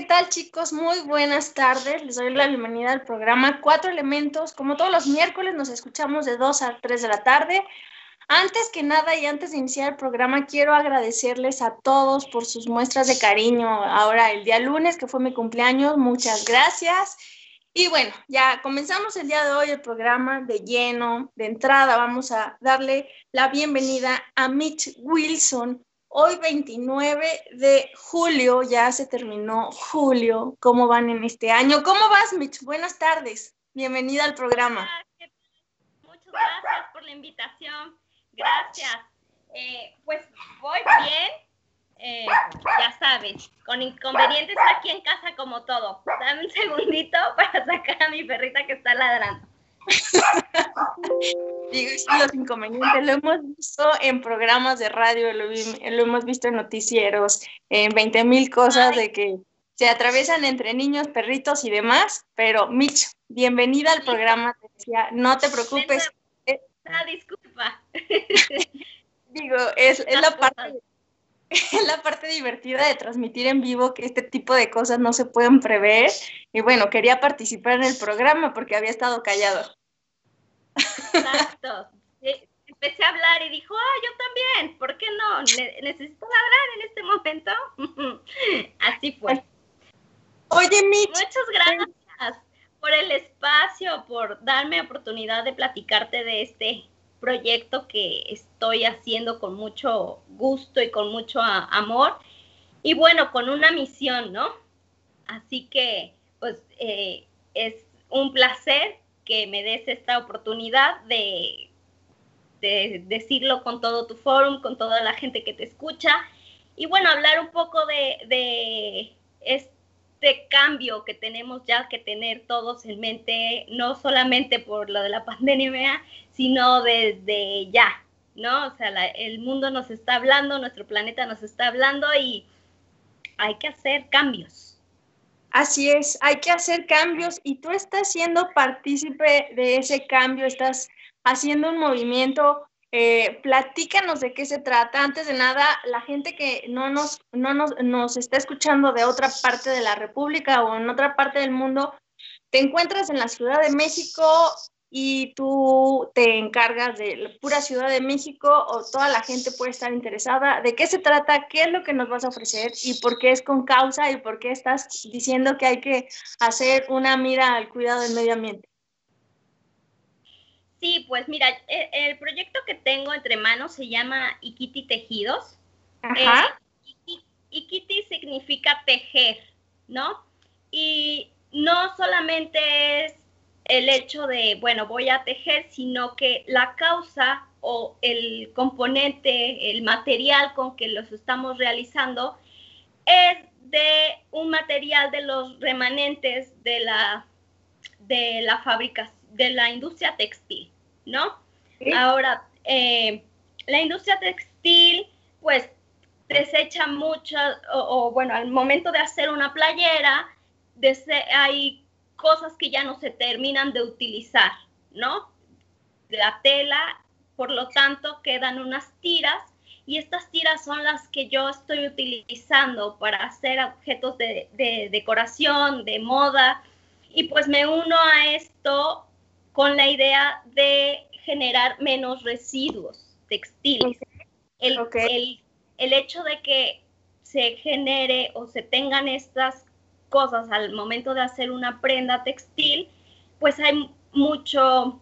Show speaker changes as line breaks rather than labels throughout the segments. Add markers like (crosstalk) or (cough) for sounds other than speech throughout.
¿qué tal chicos? Muy buenas tardes. Les doy la bienvenida al programa Cuatro Elementos. Como todos los miércoles nos escuchamos de 2 a 3 de la tarde. Antes que nada y antes de iniciar el programa, quiero agradecerles a todos por sus muestras de cariño. Ahora el día lunes, que fue mi cumpleaños, muchas gracias. Y bueno, ya comenzamos el día de hoy el programa de lleno. De entrada vamos a darle la bienvenida a Mitch Wilson. Hoy 29 de julio, ya se terminó julio. ¿Cómo van en este año? ¿Cómo vas, Mitch? Buenas tardes. Bienvenida al programa.
Muchas gracias por la invitación. Gracias. Eh, pues voy bien. Eh, ya sabes, con inconvenientes aquí en casa como todo. Dame un segundito (laughs) para sacar a mi perrita que está ladrando. (laughs)
Digo, sí, los inconvenientes lo hemos visto en programas de radio, lo, hemos visto en noticieros, en 20 mil cosas de que se atraviesan entre niños, perritos y demás, pero Mitch, bienvenida al programa, te decía, no te preocupes.
Ah, disculpa. (laughs)
Digo, es, es la parte (laughs) es la parte divertida de transmitir en vivo que este tipo de cosas no se pueden prever. Y bueno, quería participar en el programa porque había estado callado.
Exacto. Empecé a hablar y dijo, ah, yo también, ¿por qué no? necesito hablar en este momento. (laughs) Así fue.
Oye, Mitch.
Muchas gracias por el espacio, por darme oportunidad de platicarte de este proyecto que estoy haciendo con mucho gusto y con mucho amor y bueno, con una misión, ¿no? Así que, pues, eh, es un placer que me des esta oportunidad de, de decirlo con todo tu forum, con toda la gente que te escucha y bueno, hablar un poco de, de este cambio que tenemos ya que tener todos en mente, no solamente por lo de la pandemia, sino desde ya, ¿no? O sea, el mundo nos está hablando, nuestro planeta nos está hablando y hay que hacer cambios.
Así es, hay que hacer cambios y tú estás siendo partícipe de ese cambio, estás haciendo un movimiento eh, platícanos de qué se trata. Antes de nada, la gente que no, nos, no nos, nos está escuchando de otra parte de la República o en otra parte del mundo, te encuentras en la Ciudad de México y tú te encargas de la pura Ciudad de México o toda la gente puede estar interesada. ¿De qué se trata? ¿Qué es lo que nos vas a ofrecer? ¿Y por qué es con causa? ¿Y por qué estás diciendo que hay que hacer una mira al cuidado del medio ambiente?
Sí, pues mira, e, el, proyecto que tengo entre manos se llama Ikiti Tejidos. Ajá. Eh, Ikiti significa tejer, ¿no? Y no solamente es el hecho de, bueno, voy a tejer, sino que la causa o el componente, el material con que los estamos realizando es de un material de los remanentes de la, de la fabricación de la industria textil, ¿no? Ahora, eh, la industria textil, pues, desecha muchas, o, bueno, al momento de hacer una playera, hay cosas que ya no se terminan de utilizar, ¿no? La tela, por lo tanto, quedan unas tiras y estas tiras son las que yo estoy utilizando para hacer objetos de, de decoración, de moda, y pues me uno a esto con la idea de generar menos residuos textiles. El, el, hecho de que se genere o se tengan estas cosas al momento de hacer una prenda textil, pues hay mucho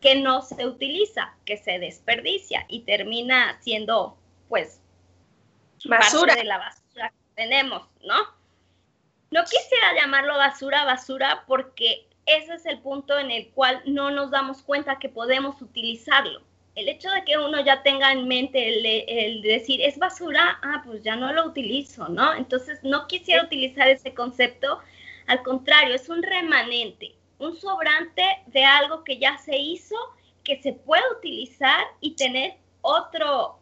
que no se utiliza, que se desperdicia y termina siendo pues basura de la basura que tenemos, ¿no? No quisiera llamarlo basura, basura, porque ese es el punto en el cual no nos damos cuenta que podemos utilizarlo. El hecho de que uno ya tenga en mente el, decir es basura, ah, pues ya no lo utilizo, ¿no? Entonces no quisiera utilizar ese concepto, al contrario, es un remanente, un sobrante de algo que ya se hizo, que se puede utilizar y tener otro,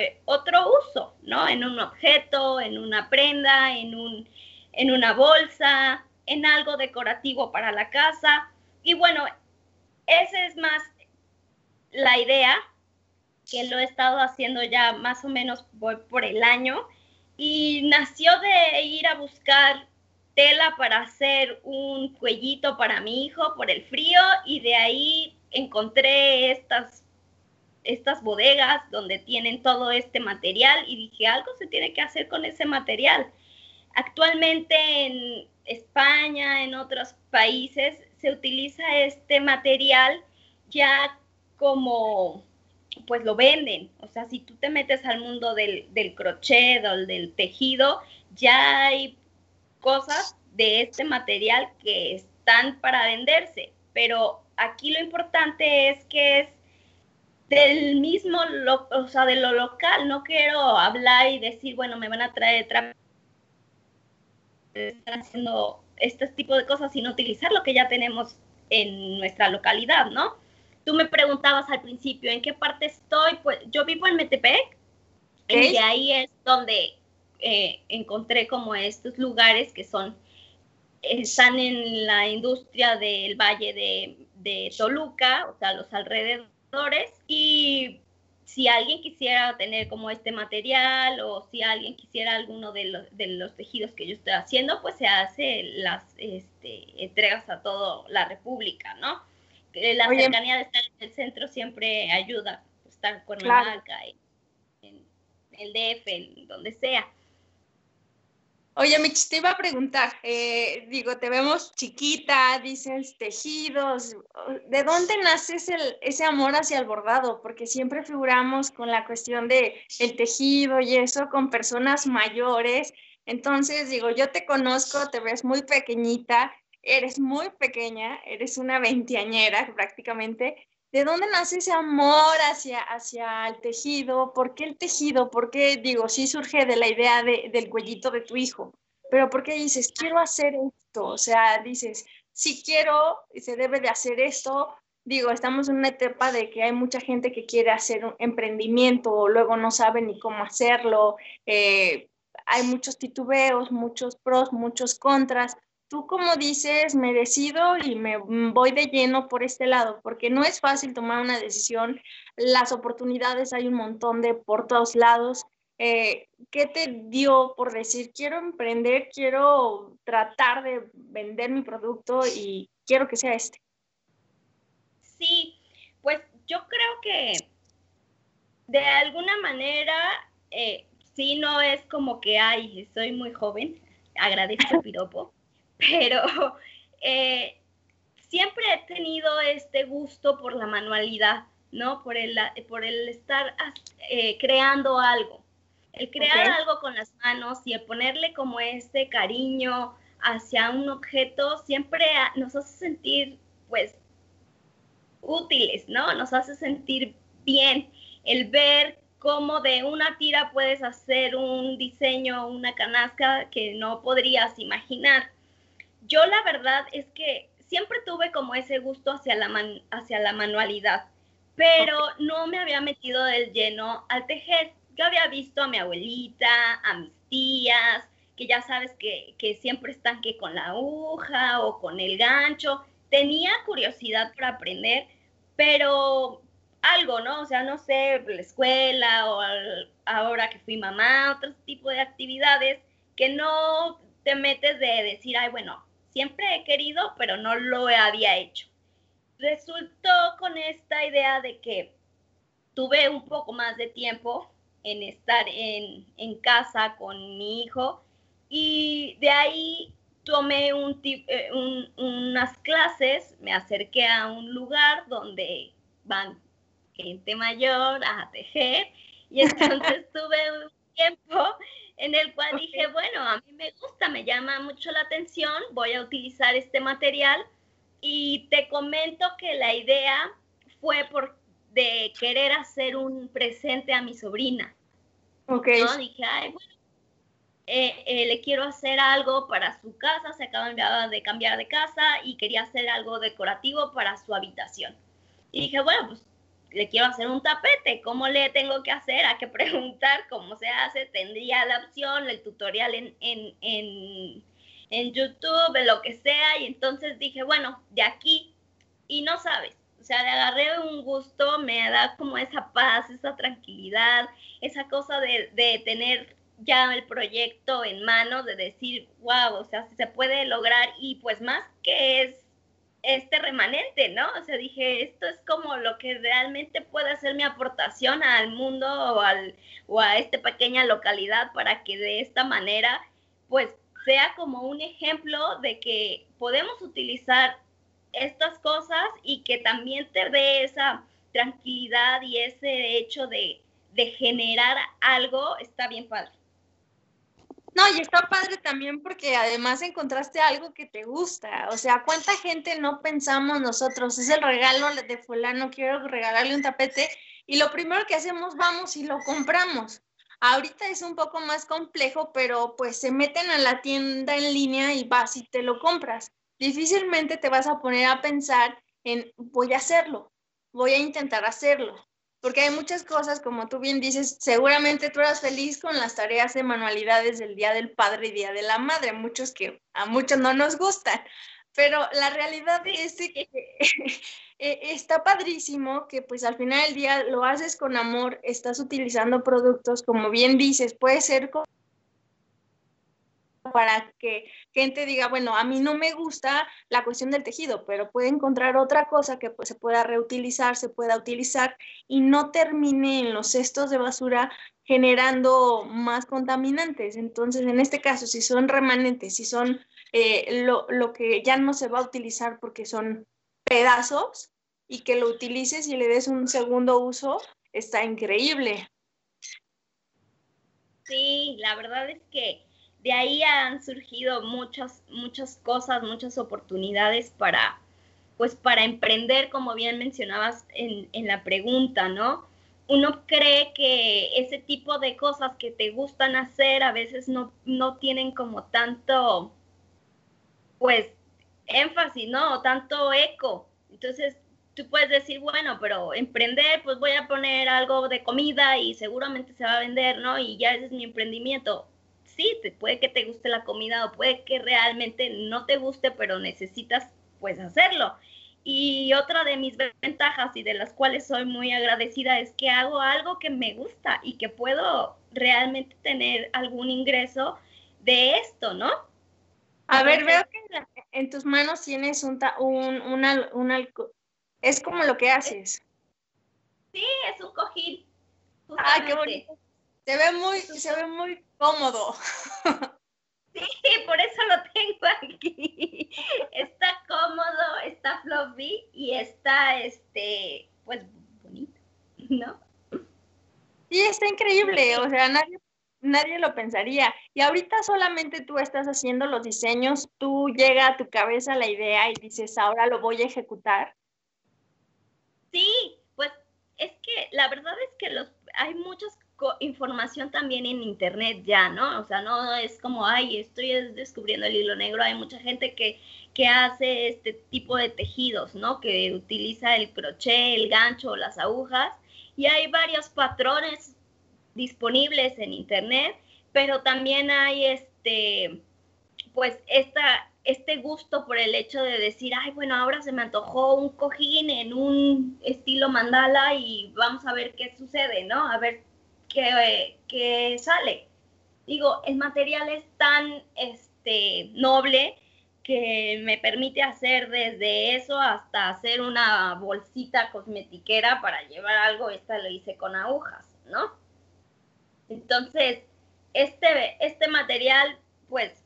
eh, otro uso, ¿no? En un objeto, en una prenda, en, un, en una bolsa, en algo decorativo para la casa. Y bueno, esa es más la idea, que lo he estado haciendo ya más o menos por, el año. Y nació de ir a buscar tela para hacer un cuellito para mi hijo por el frío y de ahí encontré estas, estas bodegas donde tienen todo este material y dije, algo se tiene que hacer con ese material. Actualmente en España, en otros países, se utiliza este material ya como pues lo venden. O sea, si tú te metes al mundo del, del crochet o del tejido, ya hay cosas de este material que están para venderse. Pero aquí lo importante es que es del mismo, o sea, de lo local. No quiero hablar y decir, bueno, me van a traer están haciendo este tipo de cosas, sino utilizar lo que ya tenemos en nuestra localidad, ¿no? Tú me preguntabas al principio en qué parte estoy, pues yo vivo en Metepec y ahí es donde eh, encontré como estos lugares que son, están en la industria del valle de, de Toluca, o sea, los alrededores, y si alguien quisiera tener como este material o si alguien quisiera alguno de los, de los tejidos que yo estoy haciendo, pues se hace las este, entregas a toda la República, ¿no? La cercanía de estar en el centro siempre ayuda, estar en Cuernavaca, en, el DF, en donde sea.
Oye, Mich, te iba a preguntar, eh, digo, te vemos chiquita, dices tejidos, ¿de dónde nace ese, ese, amor hacia el bordado? Porque siempre figuramos con la cuestión de el tejido y eso con personas mayores. Entonces, digo, yo te conozco, te ves muy pequeñita eres muy pequeña, eres una veinteañera prácticamente. ¿De dónde nace ese amor hacia, hacia el tejido? ¿Por qué el tejido? ¿Por qué, digo, sí surge de la idea de, del cuellito de tu hijo? Pero ¿por qué dices, quiero hacer esto? O sea, dices, si quiero, se debe de hacer esto. Digo, estamos en una etapa de que hay mucha gente que quiere hacer un emprendimiento luego no sabe ni cómo hacerlo. Eh, hay muchos titubeos, muchos pros, muchos contras tú como dices, me decido y me voy de lleno por este lado, porque no es fácil tomar una decisión, las oportunidades hay un montón de por todos lados. Eh, ¿Qué te dio por decir, quiero emprender, quiero tratar de vender mi producto y quiero que sea este?
Sí, pues yo creo que de alguna manera, eh, sí, no es como que, ay, soy muy joven, agradezco el piropo, (laughs) pero eh, siempre he tenido este gusto por la manualidad, ¿no? Por el, por el estar eh, creando algo, el crear algo con las manos y el ponerle como este cariño hacia un objeto siempre nos hace sentir, pues, útiles, ¿no? Nos hace sentir bien el ver cómo de una tira puedes hacer un diseño, una canasca que no podrías imaginar yo la verdad es que siempre tuve como ese gusto hacia la, hacia la manualidad, pero no me había metido del lleno al tejer. Yo había visto a mi abuelita, a mis tías, que ya sabes que, que siempre están que con la aguja o con el gancho. Tenía curiosidad por aprender, pero algo, ¿no? O sea, no sé, la escuela o ahora que fui mamá, otro tipo de actividades que no te metes de decir, ay, bueno, siempre he querido, pero no lo había hecho. Resultó con esta idea de que tuve un poco más de tiempo en estar en, casa con mi hijo y de ahí tomé eh, unas clases, me acerqué a un lugar donde van gente mayor a tejer y (laughs) entonces tuve un tiempo en el cual dije, bueno, a mí me gusta, me llama mucho la atención, voy a utilizar este material y te comento que la idea fue por de querer hacer un presente a mi sobrina.
Ok.
Dije, ay, bueno, eh, eh, le quiero hacer algo para su casa, se acaba de cambiar de casa y quería hacer algo decorativo para su habitación. Y dije, bueno, pues le quiero hacer un tapete, ¿cómo le tengo que hacer? Hay que preguntar cómo se hace, tendría la opción, el tutorial en, en, en, en YouTube, en lo que sea, y entonces dije, bueno, de aquí, y no sabes, o sea, le agarré un gusto, me da como esa paz, esa tranquilidad, esa cosa de, de tener ya el proyecto en mano de decir, wow, o sea, se puede lograr y pues más que es este remanente, ¿no? O sea, dije, esto es como lo que realmente puede hacer mi aportación al mundo o, al, o a esta pequeña localidad para que de esta manera, pues, sea como un ejemplo de que podemos utilizar estas cosas y que también te dé esa tranquilidad y ese hecho de, de generar algo, está bien padre.
No, y está padre también porque además encontraste algo que te gusta. O sea, ¿cuánta gente no pensamos nosotros? Es el regalo de fulano, quiero regalarle un tapete y lo primero que hacemos, vamos y lo compramos. Ahorita es un poco más complejo, pero pues se meten a la tienda en línea y vas y te lo compras. Difícilmente te vas a poner a pensar en voy a hacerlo, voy a intentar hacerlo porque hay muchas cosas, como tú bien dices, seguramente tú eras feliz con las tareas de manualidades del Día del Padre y Día de la Madre, muchos que a muchos no nos gustan, pero la realidad es que (laughs) e, está padrísimo que pues al final del día lo haces con amor, estás utilizando productos, como bien dices, puede ser para que gente diga, bueno, a mí no me gusta la cuestión del tejido, pero puede encontrar otra cosa que pues, se pueda reutilizar, se pueda utilizar y no termine en los cestos de basura generando más contaminantes. Entonces, en este caso, si son remanentes, si son eh, lo, lo que ya no se va a utilizar porque son pedazos y que lo utilices y le des un segundo uso, está increíble.
Sí, la verdad es que de ahí han surgido muchas, muchas cosas, muchas oportunidades para, pues para emprender, como bien mencionabas en, en la pregunta, ¿no? Uno cree que ese tipo de cosas que te gustan hacer a veces no, no tienen como tanto, pues, énfasis, ¿no? O tanto eco. Entonces, tú puedes decir, bueno, pero emprender, pues voy a poner algo de comida y seguramente se va a vender, ¿no? Y ya ese es mi emprendimiento sí, te, puede que te guste la comida o puede que realmente no te guste, pero necesitas pues hacerlo. Y otra de mis ventajas y de las cuales soy muy agradecida es que hago algo que me gusta y que puedo realmente tener algún ingreso de esto, ¿no?
A ver, veo que en tus manos tienes un, un, una, una, es como lo que haces.
Sí, es un cojín.
Ah, qué bonito. Se ve muy, se ve muy cómodo.
Sí, por eso lo tengo aquí. Está cómodo, está fluffy y está, este, pues, bonito, ¿no?
Sí, está increíble, o sea, nadie, nadie lo pensaría. Y ahorita solamente tú estás haciendo los diseños, tú llega a tu cabeza la idea y dices, ahora lo voy a ejecutar.
Sí, pues es que la verdad es que los, hay muchos información también en internet ya, ¿no? O sea, no es como, ay, estoy descubriendo el hilo negro, hay mucha gente que, que hace este tipo de tejidos, ¿no? Que utiliza el crochet, el gancho, las agujas, y hay varios patrones disponibles en internet, pero también hay este, pues esta, este gusto por el hecho de decir, ay, bueno, ahora se me antojó un cojín en un estilo mandala y vamos a ver qué sucede, ¿no? A ver que, sale. Digo, el material es tan este, noble que me permite hacer desde eso hasta hacer una bolsita cosmetiquera para llevar algo. Esta lo hice con agujas, ¿no? Entonces, este, este material, pues,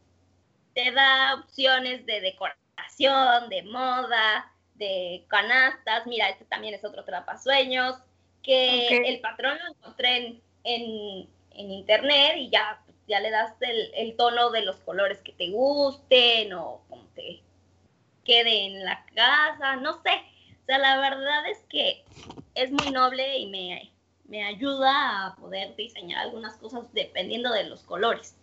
te da opciones de decoración, de moda, de canastas. Mira, este también es otro trapasueños, que el patrón lo encontré en en, internet y ya, ya le das el, tono de los colores que te gusten o como te quede en la casa, no sé. O sea, la verdad es que es muy noble y me, me ayuda a poder diseñar algunas cosas dependiendo de los colores,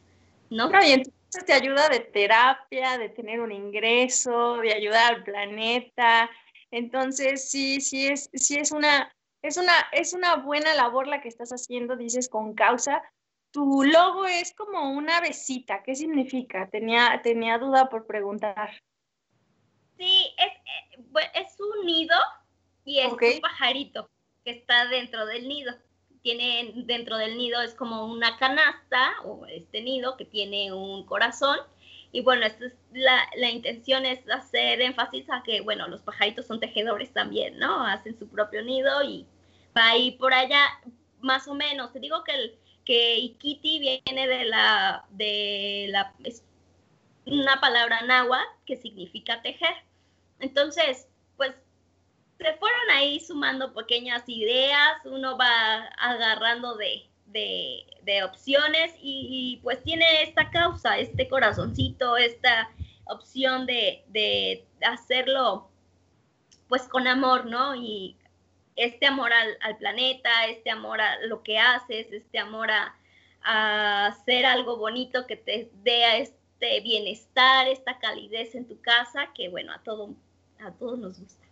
¿no?
y entonces te ayuda de terapia, de tener un ingreso, de ayudar al planeta. Entonces, sí, sí es, sí es una, es una, es una buena labor la que estás haciendo, dices con causa. Tu logo es como una besita. ¿Qué significa? Tenía, tenía duda por preguntar.
Sí, es, eh, es un nido y es un pajarito que está dentro del nido. tiene dentro del nido es como una canasta o este nido que tiene un corazón. Y bueno, es la, la, intención es hacer énfasis a que, bueno, los pajaritos son tejedores también, ¿no? Hacen su propio nido y va ahí por allá, más o menos. Te digo que, que Ikiti viene de la, de la, es una palabra náhuatl que significa tejer. Entonces, pues se fueron ahí sumando pequeñas ideas, uno va agarrando de, opciones y, pues tiene esta causa, este corazoncito, esta opción de, hacerlo pues con amor, ¿no? Y este amor al, planeta, este amor a lo que haces, este amor a, a hacer algo bonito que te dé este bienestar, esta calidez en tu casa, que bueno, a, todo, a todos nos gusta.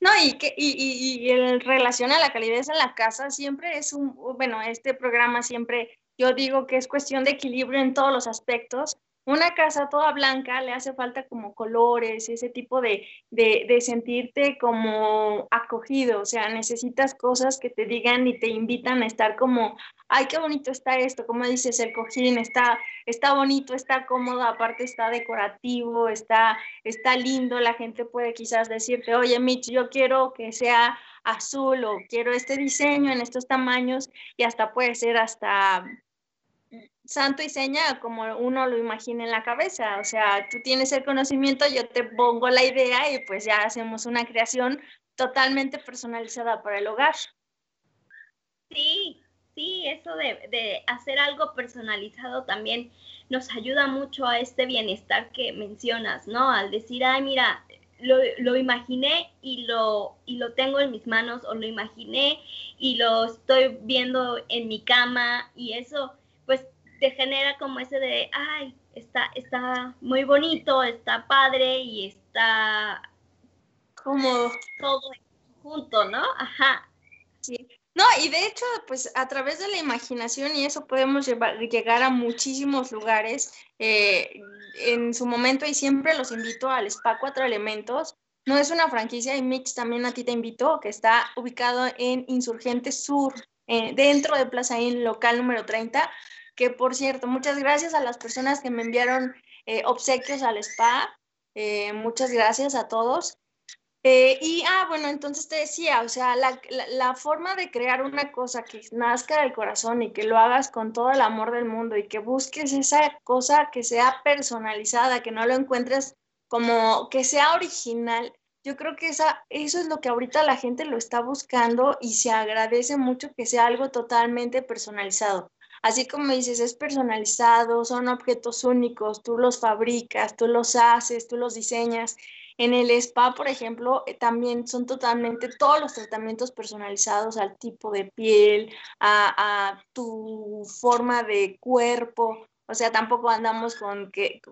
No, y, que, y, y, y en relación a la calidez en la casa, siempre es un, bueno, este programa siempre, yo digo que es cuestión de equilibrio en todos los aspectos, una casa toda blanca le hace falta como colores, ese tipo de, de, sentirte como acogido, o sea, necesitas cosas que te digan y te invitan a estar como, ay, qué bonito está esto, como dices, el cojín está, está bonito, está cómodo, aparte está decorativo, está, está lindo, la gente puede quizás decirte, oye, Mitch, yo quiero que sea azul o quiero este diseño en estos tamaños y hasta puede ser hasta santo y seña como uno lo imagina en la cabeza. O sea, tú tienes el conocimiento, yo te pongo la idea y pues ya hacemos una creación totalmente personalizada para el hogar.
Sí, sí, eso de, hacer algo personalizado también nos ayuda mucho a este bienestar que mencionas, ¿no? Al decir, ay, mira, lo, lo, imaginé y lo, y lo tengo en mis manos o lo imaginé y lo estoy viendo en mi cama y eso pues te genera como ese de, ay, está, está muy bonito, está padre y está
como
todo junto, ¿no? Ajá.
Sí. No, y de hecho, pues a través de la imaginación y eso podemos llegar a muchísimos lugares. Eh, en su momento y siempre los invito al Spa Cuatro Elementos. No es una franquicia y Mitch también a ti te invitó, que está ubicado en Insurgente Sur, eh, dentro de Plaza Inn, local número 30 que por cierto, muchas gracias a las personas que me enviaron eh, obsequios al spa, eh, muchas gracias a todos. Eh, y, ah, bueno, entonces te decía, o sea, la, la, forma de crear una cosa que nazca del corazón y que lo hagas con todo el amor del mundo y que busques esa cosa que sea personalizada, que no lo encuentres como que sea original, yo creo que esa, eso es lo que ahorita la gente lo está buscando y se agradece mucho que sea algo totalmente personalizado. Así como dices, es personalizado, son objetos únicos, tú los fabricas, tú los haces, tú los diseñas. En el spa, por ejemplo, eh, también son totalmente todos los tratamientos personalizados al tipo de piel, a, tu forma de cuerpo. O sea, tampoco andamos con que,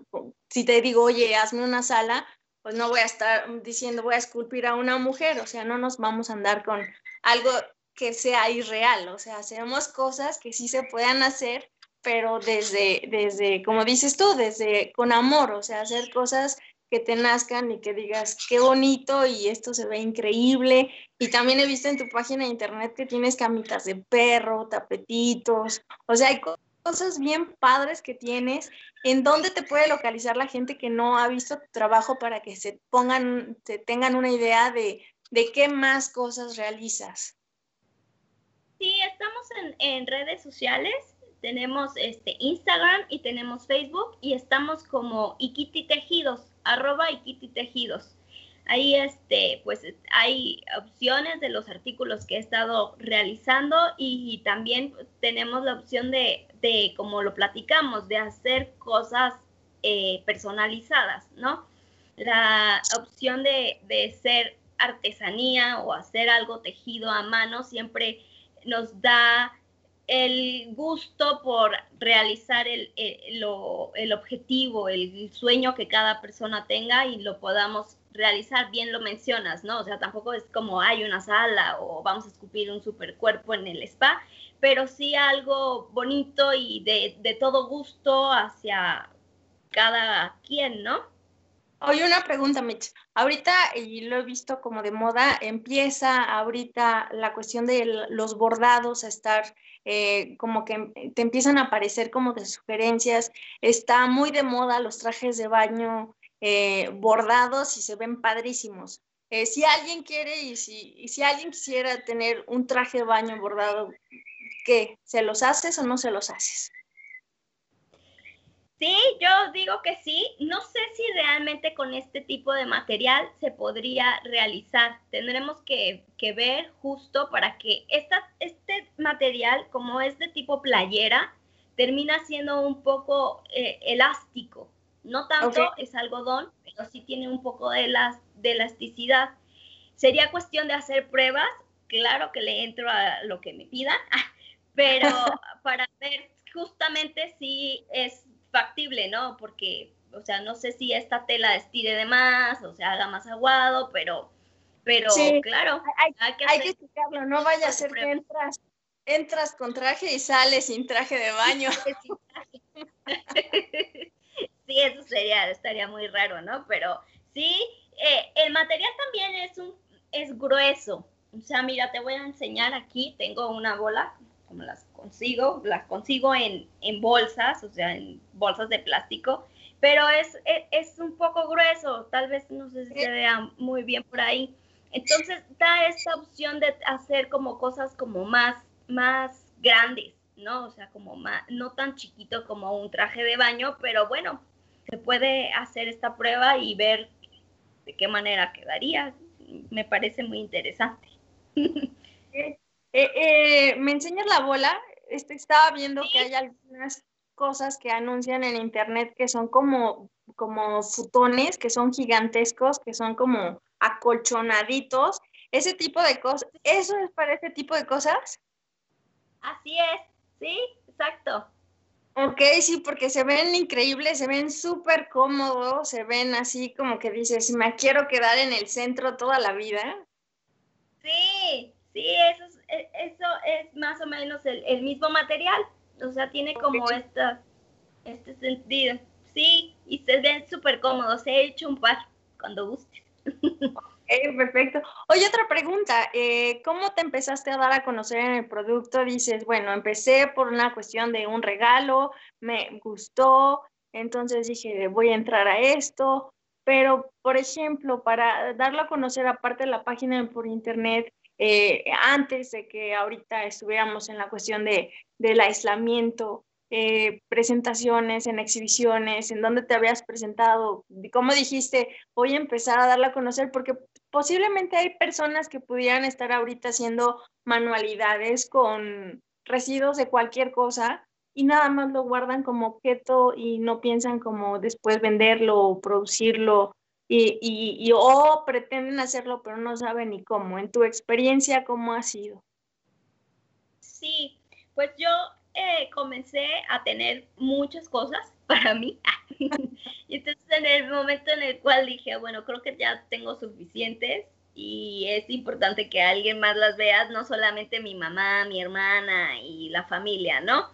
si te digo, oye, hazme una sala, pues no voy a estar diciendo voy a esculpir a una mujer. O sea, no nos vamos a andar con algo que sea irreal, o sea, hacemos cosas que sí se puedan hacer, pero desde, desde, como dices tú, desde con amor, o sea, hacer cosas que te nazcan y que digas, qué bonito y esto se ve increíble. Y también he visto en tu página de internet que tienes camitas de perro, tapetitos, o sea, hay cosas bien padres que tienes. ¿En dónde te puede localizar la gente que no ha visto tu trabajo para que se pongan, se tengan una idea de, de qué más cosas realizas?
Sí, estamos en, redes sociales. Tenemos este Instagram y tenemos Facebook y estamos como Ikiti Tejidos, arroba Ikiti Tejidos. Ahí este, pues hay opciones de los artículos que he estado realizando y, también tenemos la opción de, de, como lo platicamos, de hacer cosas eh, personalizadas, ¿no? La opción de, de ser artesanía o hacer algo tejido a mano siempre nos da el gusto por realizar el, el, objetivo, el sueño que cada persona tenga y lo podamos realizar, bien lo mencionas, ¿no? O sea, tampoco es como hay una sala o vamos a escupir un super cuerpo en el spa, pero sí algo bonito y de, de todo gusto hacia cada quien, ¿no?
Oye, una pregunta, Mitch. Ahorita, y lo he visto como de moda, empieza ahorita la cuestión de los bordados a estar eh, como que te empiezan a aparecer como de sugerencias. Está muy de moda los trajes de baño eh, bordados y se ven padrísimos. Eh, si alguien quiere y si, y si alguien quisiera tener un traje de baño bordado, ¿qué? ¿Se los haces o no se los haces?
Sí, yo digo que sí. No sé si con este tipo de material se podría realizar. Tendremos que, ver justo para que esta, este material, como es de tipo playera, termina siendo un poco eh, elástico. No tanto es algodón, pero sí tiene un poco de, las, de elasticidad. Sería cuestión de hacer pruebas. Claro que le entro a lo que me pidan, (laughs) pero (laughs) para ver justamente si es factible, ¿no? Porque, o sea, no sé si esta tela estire de más o se haga más aguado, pero, pero claro,
hay, que, hay que explicarlo, no vaya a ser que entras, entras con traje y sales sin traje de baño. (laughs)
sí, eso sería, estaría muy raro, ¿no? Pero sí, eh, el material también es un, es grueso. O sea, mira, te voy a enseñar aquí, tengo una bola, como las consigo, las consigo en, bolsas, o sea, en bolsas de plástico, pero es, e, es, un poco grueso, tal vez no sé si se vea muy bien por ahí. Entonces da esta opción de hacer como cosas como más, más grandes, ¿no? O sea, como más, no tan chiquito como un traje de baño, pero bueno, se puede hacer esta prueba y ver de qué manera quedaría. Me parece muy interesante. (laughs)
Eh, eh, ¿Me enseñas la bola? Este, estaba viendo que hay algunas cosas que anuncian en internet que son como, como futones, que son gigantescos, que son como acolchonaditos. Ese tipo de cosas, ¿eso es para ese tipo de cosas?
Así es, sí, exacto.
Ok, sí, porque se ven increíbles, se ven súper cómodos, se ven así como que dices, me quiero quedar en el centro toda la vida.
Sí, sí, eso es e, eso es más o menos el, mismo material, o sea, tiene como esta, este sentido. Sí, y se ven súper cómodos, he hecho un par cuando gustes.
perfecto. Oye, otra pregunta, eh, ¿cómo te empezaste a dar a conocer en el producto? Dices, bueno, empecé por una cuestión de un regalo, me gustó, entonces dije, voy a entrar a esto, pero, por ejemplo, para darlo a conocer aparte de la página por internet, eh, antes de que ahorita estuviéramos en la cuestión de, del aislamiento, eh, presentaciones, en exhibiciones, en dónde te habías presentado, cómo dijiste, voy a empezar a darla a conocer, porque posiblemente hay personas que pudieran estar ahorita haciendo manualidades con residuos de cualquier cosa y nada más lo guardan como objeto y no piensan como después venderlo o producirlo y, y, o pretenden hacerlo pero no saben ni cómo. En tu experiencia, ¿cómo ha sido?
Sí, pues yo eh, comencé a tener muchas cosas (laughs) para mí. y entonces en el momento en el cual dije, bueno, creo que ya tengo suficientes y es importante que alguien más las vea, no solamente mi mamá, mi hermana y la familia, ¿no?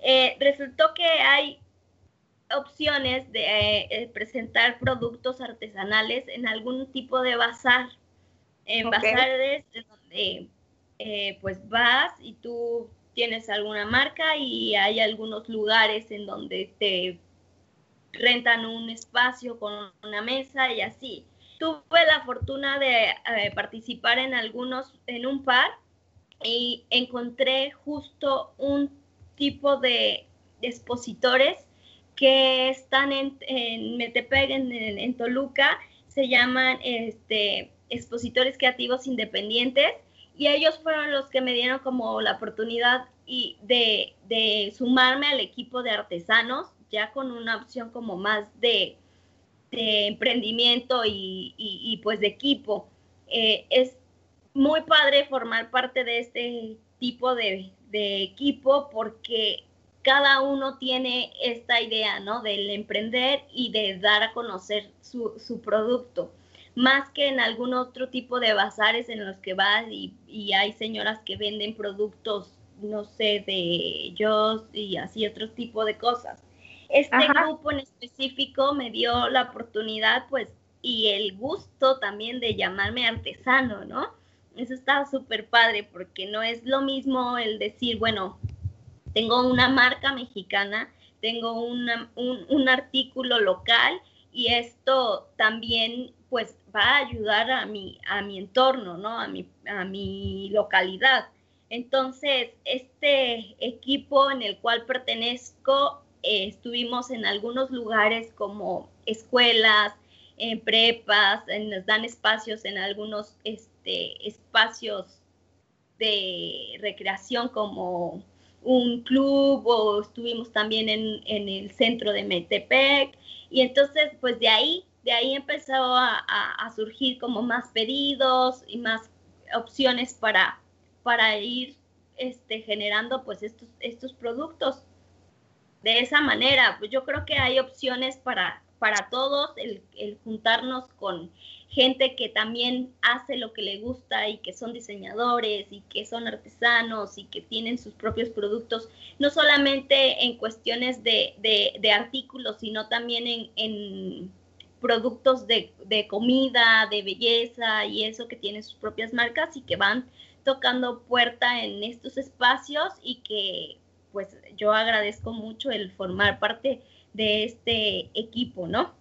Eh, resultó que hay opciones de eh, presentar productos artesanales en algún tipo de bazar. En bazares donde eh, pues vas y tú tienes alguna marca y hay algunos lugares en donde te rentan un espacio con una mesa y así. Tuve la fortuna de eh, participar en algunos, en un par, y encontré justo un tipo de expositores que están en, en Metepec, en, Toluca, se llaman este, expositores creativos independientes y ellos fueron los que me dieron como la oportunidad y de, de sumarme al equipo de artesanos, ya con una opción como más de, de emprendimiento y, y, pues de equipo. Eh, es muy padre formar parte de este tipo de, de equipo porque cada uno tiene esta idea, ¿no? Del emprender y de dar a conocer su, producto, más que en algún otro tipo de bazares en los que vas y, hay señoras que venden productos, no sé, de ellos y así otro tipo de cosas. Este grupo en específico me dio la oportunidad, pues, y el gusto también de llamarme artesano, ¿no? Eso está súper padre porque no es lo mismo el decir, bueno, tengo una marca mexicana, tengo un, un artículo local y esto también pues va a ayudar a mi, a mi entorno, ¿no? A mi, a mi localidad. Entonces, este equipo en el cual pertenezco, eh, estuvimos en algunos lugares como escuelas, en prepas, nos dan espacios en algunos este, espacios de recreación como un club o estuvimos también en, en el centro de Metepec y entonces pues de ahí de ahí empezó a, surgir como más pedidos y más opciones para, para ir este, generando pues estos, estos productos. De esa manera, pues yo creo que hay opciones para, para todos, el, el juntarnos con gente que también hace lo que le gusta y que son diseñadores y que son artesanos y que tienen sus propios productos, no solamente en cuestiones de, de, artículos, sino también en productos de, comida, de belleza y eso que tienen sus propias marcas y que van tocando puerta en estos espacios y que pues yo agradezco mucho el formar parte de este equipo, ¿no?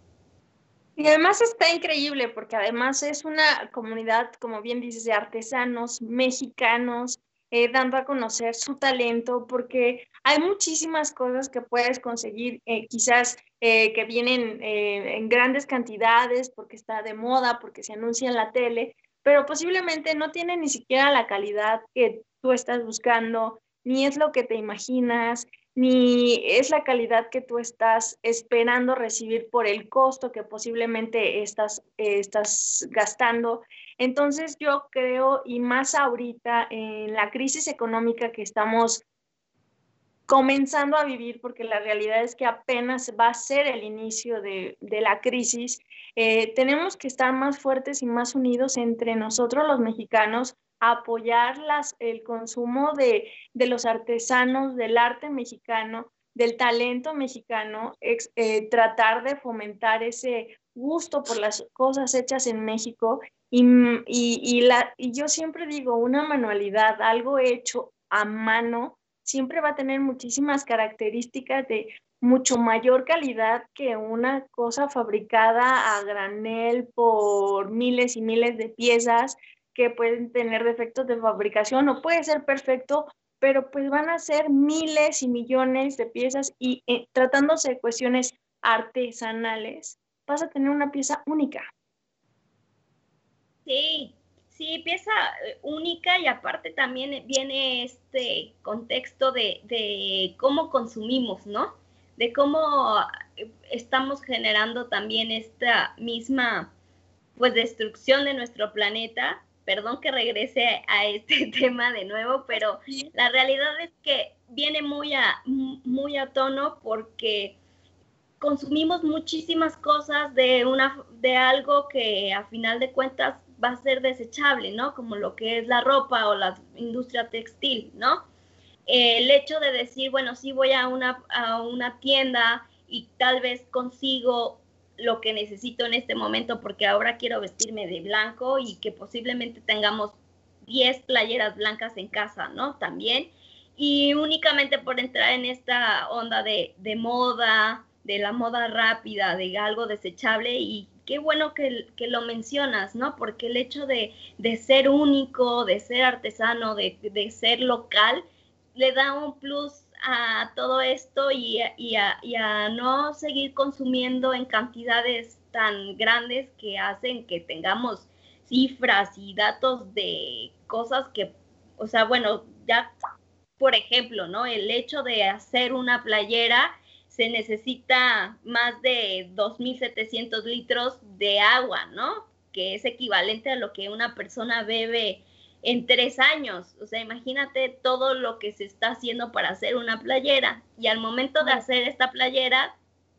Y además está increíble porque además es una comunidad, como bien dices, de artesanos mexicanos eh, dando a conocer su talento, porque hay muchísimas cosas que puedes conseguir, eh, quizás eh, que vienen en grandes cantidades, porque está de moda, porque se anuncia en la tele, pero posiblemente no tiene ni siquiera la calidad que tú estás buscando, ni es lo que te imaginas, ni es la calidad que tú estás esperando recibir por el costo que posiblemente estás, estás gastando. Entonces yo creo, y más ahorita en la crisis económica que estamos comenzando a vivir, porque la realidad es que apenas va a ser el inicio de, la crisis, eh, tenemos que estar más fuertes y más unidos entre nosotros los mexicanos, apoyar las, el consumo de, los artesanos, del arte mexicano, del talento mexicano, eh, tratar de fomentar ese gusto por las cosas hechas en México. Y, y, la, y yo siempre digo, una manualidad, algo hecho a mano, siempre va a tener muchísimas características de mucho mayor calidad que una cosa fabricada a granel por miles y miles de piezas que pueden tener defectos de fabricación o puede ser perfecto, pero pues van a ser miles y millones de piezas y eh, tratándose de cuestiones artesanales, vas a tener una pieza única.
Sí, sí, pieza eh, única y aparte también viene este contexto de, cómo consumimos, ¿no? De cómo eh, estamos generando también esta misma, pues, destrucción de nuestro planeta. Perdón que regrese a este (laughs) tema de nuevo, pero la realidad es que viene muy a, muy a tono porque consumimos muchísimas cosas de, una, de algo que a final de cuentas va a ser desechable, ¿no? Como lo que es la ropa o la industria textil, ¿no? el hecho de decir, bueno, sí voy a una, a una tienda y tal vez consigo lo que necesito en este momento porque ahora quiero vestirme de blanco y que posiblemente tengamos 10 playeras blancas en casa, ¿no? También. Y únicamente por entrar en esta onda de, de moda, de la moda rápida, de algo desechable y qué bueno que, lo mencionas, ¿no? Porque el hecho de, ser único, de ser artesano, de, ser local, le da un plus a todo esto y, a, no seguir consumiendo en cantidades tan grandes que hacen que tengamos cifras y datos de cosas que, o sea, bueno, ya, por ejemplo, ¿no? El hecho de hacer una playera se necesita más de 2.700 litros de agua, ¿no? Que es equivalente a lo que una persona bebe en tres años. O sea, imagínate todo lo que se está haciendo para hacer una playera. Y al momento de hacer esta playera,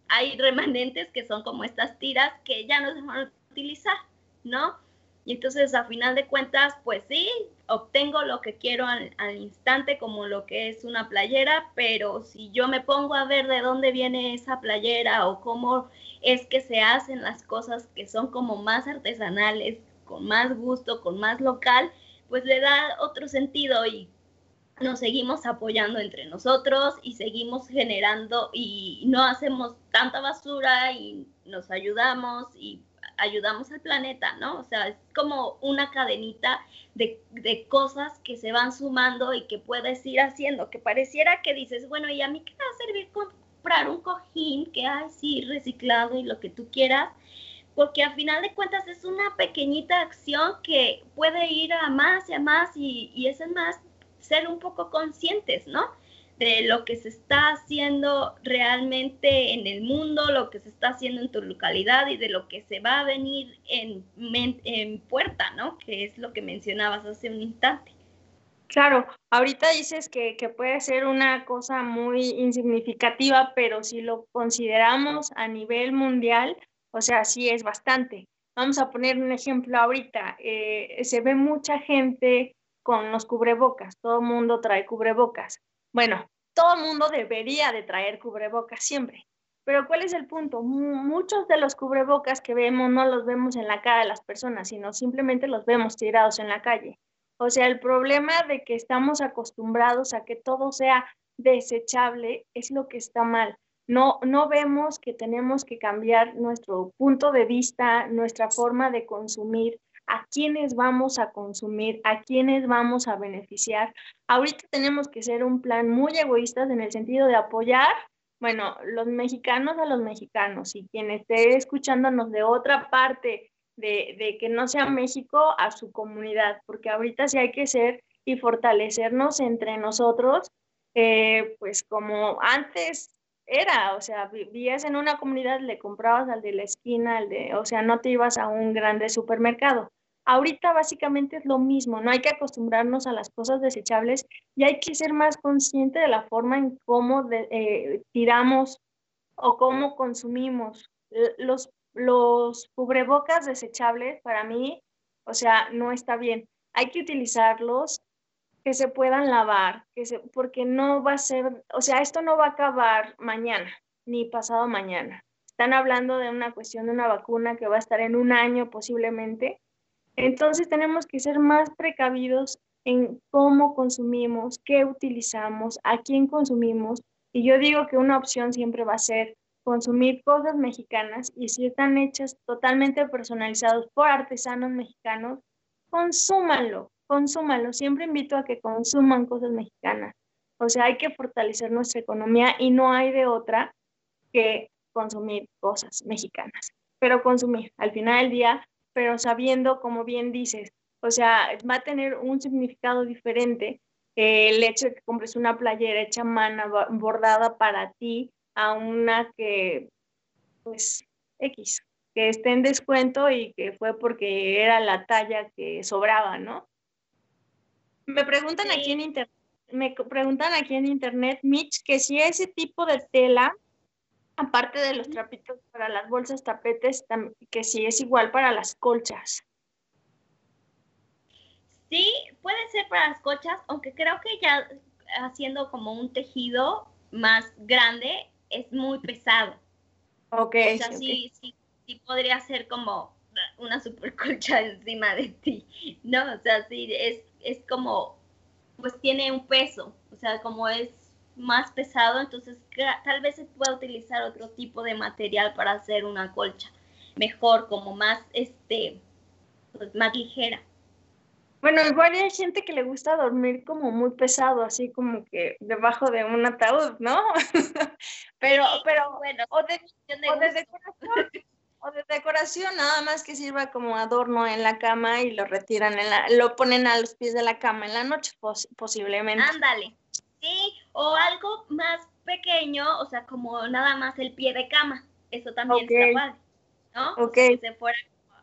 hay remanentes que son como estas tiras que ya no se van a utilizar, ¿no? Y entonces, a final de cuentas, pues sí, obtengo lo que quiero al, instante como lo que es una playera, pero si yo me pongo a ver de dónde viene esa playera o cómo es que se hacen las cosas que son como más artesanales, con más gusto, con más local, pues le da otro sentido y nos seguimos apoyando entre nosotros y seguimos generando y no hacemos tanta basura y nos ayudamos y ayudamos al planeta, ¿no? O sea, es como una cadenita de, de, cosas que se van sumando y que puedes ir haciendo, que pareciera que dices, bueno, ¿y a mí qué va a servir comprar un cojín que hay, sí, reciclado y lo que tú quieras? Porque al final de cuentas es una pequeñita acción que puede ir a más y a más y, y es más ser un poco conscientes, ¿no? De lo que se está haciendo realmente en el mundo, lo que se está haciendo en tu localidad y de lo que se va a venir en, en puerta, ¿no? Que es lo que mencionabas hace un instante.
Claro, ahorita dices que, que, puede ser una cosa muy insignificativa, pero si lo consideramos a nivel mundial, o sea, sí es bastante. Vamos a poner un ejemplo ahorita. Eh, se ve mucha gente con los cubrebocas, todo el mundo trae cubrebocas. Bueno, todo mundo debería de traer cubrebocas siempre. Pero ¿cuál es el punto? Muchos de los cubrebocas que vemos no los vemos en la cara de las personas, sino simplemente los vemos tirados en la calle. O sea, el problema de que estamos acostumbrados a que todo sea desechable es lo que está mal. No, no vemos que tenemos que cambiar nuestro punto de vista, nuestra forma de consumir, a quiénes vamos a consumir, a quiénes vamos a beneficiar. Ahorita tenemos que ser un plan muy egoístas en el sentido de apoyar, bueno, los mexicanos a los mexicanos y quien esté escuchándonos de otra parte de, que no sea México a su comunidad, porque ahorita sí hay que ser y fortalecernos entre nosotros, eh, pues como antes era, o sea, vivías en una comunidad, le comprabas al de la esquina, al de, o sea, no te ibas a un grande supermercado. Ahorita básicamente es lo mismo, no hay que acostumbrarnos a las cosas desechables y hay que ser más consciente de la forma en cómo eh, tiramos o cómo consumimos. Los, los cubrebocas desechables para mí, o sea, no está bien. Hay que utilizarlos que se puedan lavar, que se, porque no va a ser, o sea, esto no va a acabar mañana ni pasado mañana. Están hablando de una cuestión de una vacuna que va a estar en un año posiblemente entonces tenemos que ser más precavidos en cómo consumimos, qué utilizamos, a quién consumimos. Y yo digo que una opción siempre va a ser consumir cosas mexicanas y si están hechas totalmente personalizados por artesanos mexicanos, consúmanlo, consúmanlo. Siempre invito a que consuman cosas mexicanas. O sea, hay que fortalecer nuestra economía y no hay de otra que consumir cosas mexicanas. Pero consumir, al final del día, pero sabiendo, como bien dices, o sea, va a tener un significado diferente el hecho de que compres una playera hecha mano, bordada para ti, a una que, pues, X, que esté en descuento y que fue porque era la talla que sobraba, ¿no? Me preguntan aquí en internet, me preguntan aquí en internet, Mitch, que si ese tipo de tela aparte de los trapitos para las bolsas, tapetes, que sí es igual para las colchas.
Sí, puede ser para las colchas, aunque creo que ya haciendo como un tejido más grande es muy pesado.
Ok.
O sea, sí, sí, sí podría ser como una super colcha encima de ti, ¿no? O sea, sí, es, es como, pues tiene un peso, o sea, como es más pesado, entonces tal vez se pueda utilizar otro tipo de material para hacer una colcha mejor, como más, este, pues, más ligera.
Bueno, igual hay gente que le gusta dormir como muy pesado, así como que debajo de un ataúd, ¿no? (laughs) pero, pero, bueno, o de, decoración, o de decoración, nada más que sirva como adorno en la cama y lo retiran, en la, lo ponen a los pies de la cama en la noche, posiblemente.
Ándale, o algo más pequeño, o sea, como nada más el pie de cama. Eso también está padre, ¿no?
Ok.
que se fuera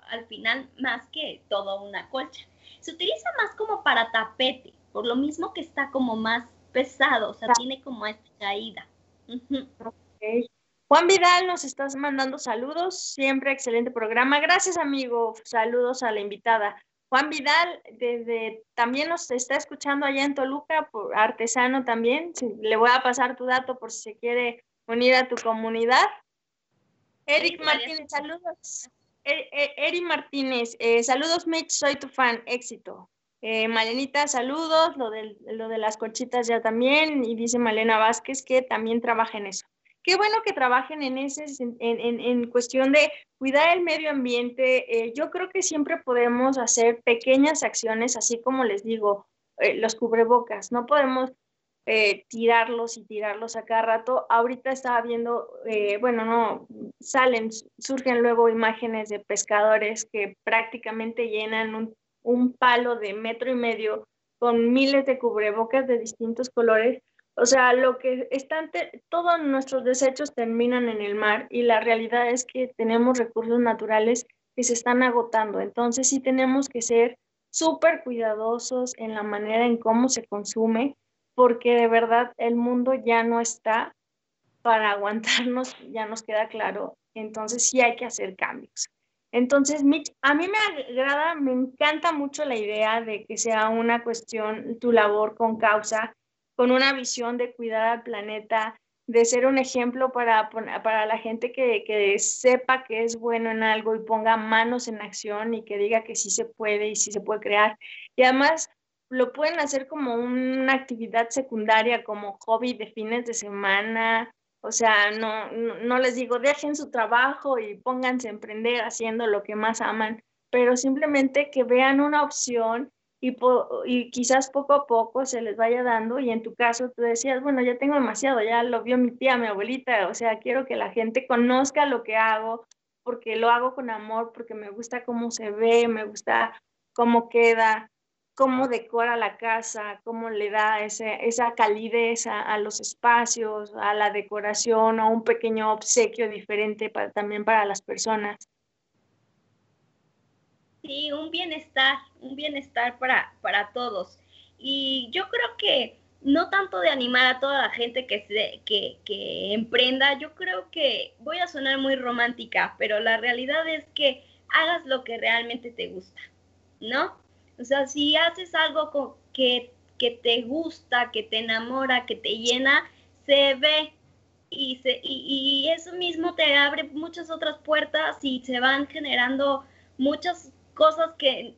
al final más que todo una colcha. Se utiliza más como para tapete, por lo mismo que está como más pesado, o sea, ah. tiene como esta caída.
Juan Vidal, nos estás mandando saludos, siempre excelente programa. Gracias, amigo. Saludos a la invitada. Juan Vidal, desde, también nos está escuchando allá en Toluca, por artesano también. le voy a pasar tu dato por si se quiere unir a tu comunidad. Eric Martínez, saludos. E, e, Eric Martínez, eh, saludos Mitch, soy tu fan, éxito. Eh, Malenita, saludos, lo de, lo de las colchitas ya también, y dice Malena Vázquez que también trabaja en eso. Qué bueno que trabajen en, ese, en, en, cuestión de cuidar el medio ambiente. Eh, yo creo que siempre podemos hacer pequeñas acciones, así como les digo, eh, los cubrebocas. No podemos eh, tirarlos y tirarlos a cada rato. Ahorita estaba viendo, bueno, no, salen, surgen luego imágenes de pescadores que prácticamente llenan un, un palo de metro y medio con miles de cubrebocas de distintos colores o sea, lo que están, todos nuestros desechos terminan en el mar y la realidad es que tenemos recursos naturales que se están agotando. Entonces sí tenemos que ser súper cuidadosos en la manera en cómo se consume, porque de verdad el mundo ya no está para aguantarnos, ya nos queda claro. Entonces sí hay que hacer cambios. Entonces, Mitch, a mí me agrada, me encanta mucho la idea de que sea una cuestión, tu labor con causa, con una visión de cuidar al planeta, de ser un ejemplo para, para la gente que, que, sepa que es bueno en algo y ponga manos en acción y que diga que sí se puede y sí se puede crear. Y además lo pueden hacer como una actividad secundaria, como hobby de fines de semana. O sea, no, no, no les digo, dejen su trabajo y pónganse a emprender haciendo lo que más aman, pero simplemente que vean una opción y, quizás poco a poco se les vaya dando y en tu caso tú decías, bueno, ya tengo demasiado, ya lo vio mi tía, mi abuelita, o sea, quiero que la gente conozca lo que hago porque lo hago con amor, porque me gusta cómo se ve, me gusta cómo queda, cómo decora la casa, cómo le da ese, esa calidez a, los espacios, a la decoración, a un pequeño obsequio diferente para, también para las personas.
Sí, un bienestar, un bienestar para, para todos. Y yo creo que no tanto de animar a toda la gente que, se, que, emprenda, yo creo que voy a sonar muy romántica, pero la realidad es que hagas lo que realmente te gusta, ¿no? O sea, si haces algo que, que te gusta, que te enamora, que te llena, se ve y, se, y, y eso mismo te abre muchas otras puertas y se van generando muchas cosas que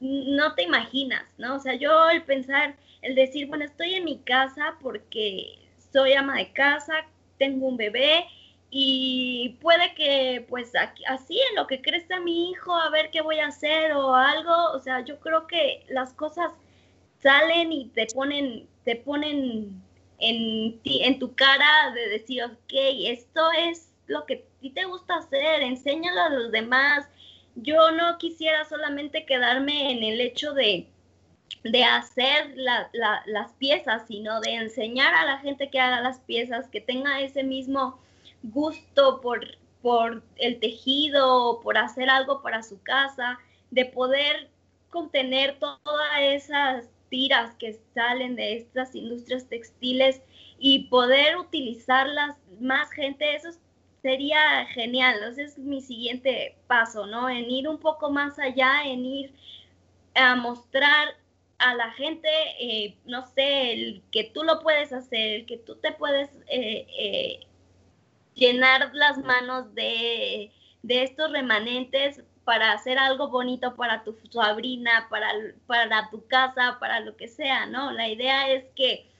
no te imaginas, ¿no? O sea, yo el pensar, el decir, bueno, estoy en mi casa porque soy ama de casa, tengo un bebé y puede que pues así en lo que crezca mi hijo a ver qué voy a hacer o algo, o sea, yo creo que las cosas salen y te ponen, te ponen en, ti, en tu cara de decir, ok, esto es lo que a ti te gusta hacer, enséñalo a los demás, yo no quisiera solamente quedarme en el hecho de, hacer las piezas, sino de enseñar a la gente que haga las piezas, que tenga ese mismo gusto por, por el tejido, por hacer algo para su casa, de poder contener todas esas tiras que salen de estas industrias textiles y poder utilizarlas más gente, eso es sería genial. Ese es mi siguiente paso, ¿no? En ir un poco más allá, en ir a mostrar a la gente, eh, no sé, que tú lo puedes hacer, que tú te puedes eh, eh, llenar las manos de, de, estos remanentes para hacer algo bonito para tu sobrina, para, para tu casa, para lo que sea, ¿no? La idea es que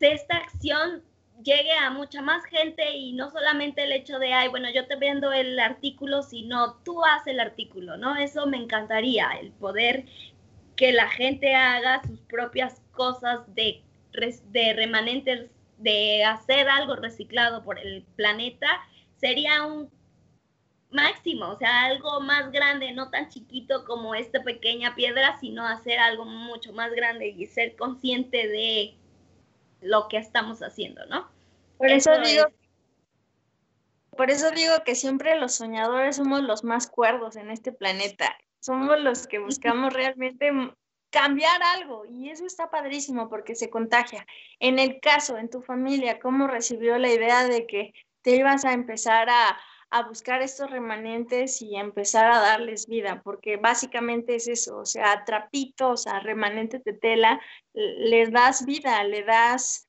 esta acción llegue a mucha más gente y no solamente el hecho de, ay, bueno, yo te vendo el artículo, sino tú haces el artículo, ¿no? Eso me encantaría, el poder que la gente haga sus propias cosas de, de remanentes, de hacer algo reciclado por el planeta, sería un máximo, o sea, algo más grande, no tan chiquito como esta pequeña piedra, sino hacer algo mucho más grande y ser consciente de lo que estamos haciendo, ¿no?
Por eso, digo, por eso digo que siempre los soñadores somos los más cuerdos en este planeta. Somos los que buscamos (laughs) realmente cambiar algo y eso está padrísimo porque se contagia. En el caso, en tu familia, ¿cómo recibió la idea de que te ibas a empezar a, a buscar estos remanentes y empezar a darles vida, porque básicamente es eso, o sea, trapitos, a remanentes de tela, les das vida, le das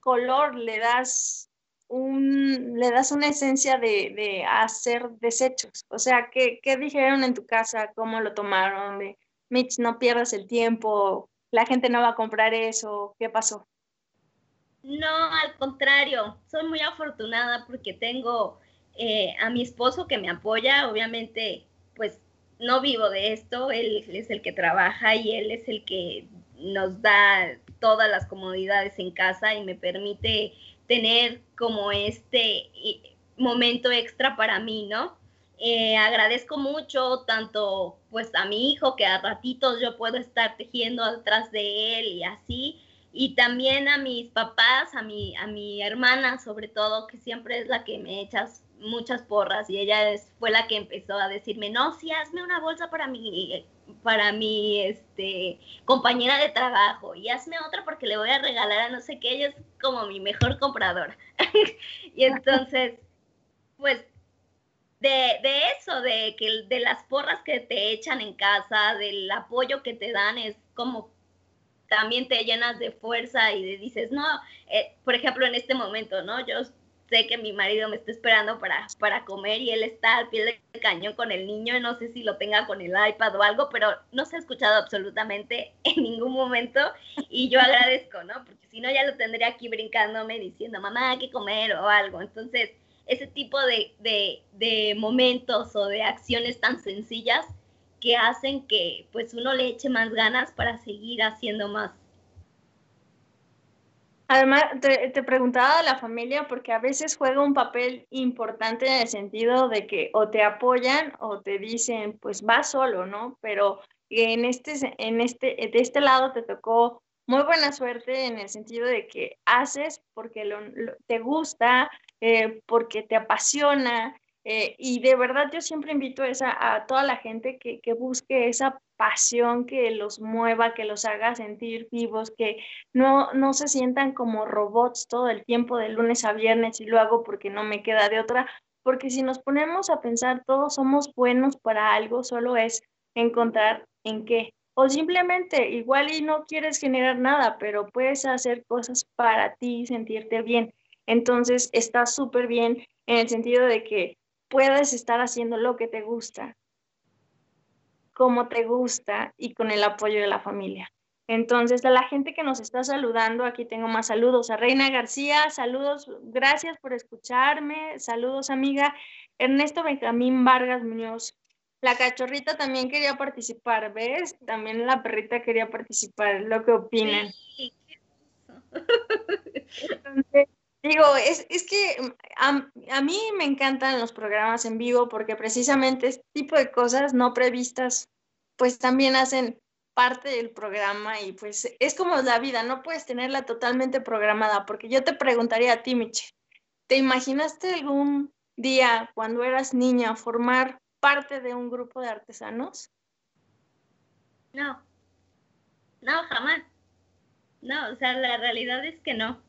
color, le das un, le das una esencia de, hacer desechos. O sea, ¿qué, ¿qué, dijeron en tu casa? ¿Cómo lo tomaron? De, Mitch, no pierdas el tiempo, la gente no va a comprar eso, ¿qué pasó?
No, al contrario, soy muy afortunada porque tengo eh, a mi esposo que me apoya, obviamente, pues no vivo de esto, él es el que trabaja y él es el que nos da todas las comodidades en casa y me permite tener como este eh, momento extra para mí, ¿no? Eh, agradezco mucho tanto pues a mi hijo que a ratitos yo puedo estar tejiendo detrás de él y así, y también a mis papás, a mi, a mi hermana sobre todo, que siempre es la que me echas muchas porras y ella es, fue la que empezó a decirme, no, sí, hazme una bolsa para mi, para mi este, compañera de trabajo y hazme otra porque le voy a regalar a no sé qué, ella es como mi mejor compradora. (laughs) y entonces, pues de, de, eso, de que de las porras que te echan en casa, del apoyo que te dan, es como también te llenas de fuerza y de dices, no, eh, por ejemplo, en este momento, ¿no? Yo sé que mi marido me está esperando para, para comer y él está al pie del cañón con el niño, no sé si lo tenga con el iPad o algo, pero no se ha escuchado absolutamente (laughs) en ningún momento y yo agradezco, ¿no? Porque si no ya lo tendría aquí brincándome diciendo, mamá, hay que comer o algo. Entonces, ese tipo de, de, de momentos o de acciones tan sencillas que hacen que pues uno le eche más ganas para seguir haciendo más.
Además, te, preguntaba la familia porque a veces juega un papel importante en el sentido de que o te apoyan o te dicen, pues va solo, ¿no? Pero en este, en este, de este lado te tocó muy buena suerte en el sentido de que haces porque te gusta, eh, porque te apasiona eh, y de verdad yo siempre invito a toda la gente que, busque esa pasión que los mueva, que los haga sentir vivos, que no, no se sientan como robots todo el tiempo de lunes a viernes y lo hago porque no me queda de otra, porque si nos ponemos a pensar todos somos buenos para algo, solo es encontrar en qué. O simplemente igual y no quieres generar nada, pero puedes hacer cosas para ti y sentirte bien. Entonces está súper bien en el sentido de que puedes estar haciendo lo que te gusta, como te gusta y con el apoyo de la familia. Entonces, a la gente que nos está saludando, aquí tengo más saludos. A Reina García, saludos, gracias por escucharme. Saludos, amiga. Ernesto Benjamín Vargas Muñoz. La cachorrita también quería participar, ¿ves? También la perrita quería participar, lo que opinan. Sí. Entonces, Digo, es, es que mm, a, mí me encantan los programas en vivo porque precisamente este tipo de cosas no previstas pues también hacen parte del programa y pues es como la vida, no puedes tenerla totalmente programada porque yo te preguntaría a ti, Miche, ¿te imaginaste algún día cuando eras niña formar parte de un grupo de artesanos?
No, no, jamás. No, o sea, la realidad es que no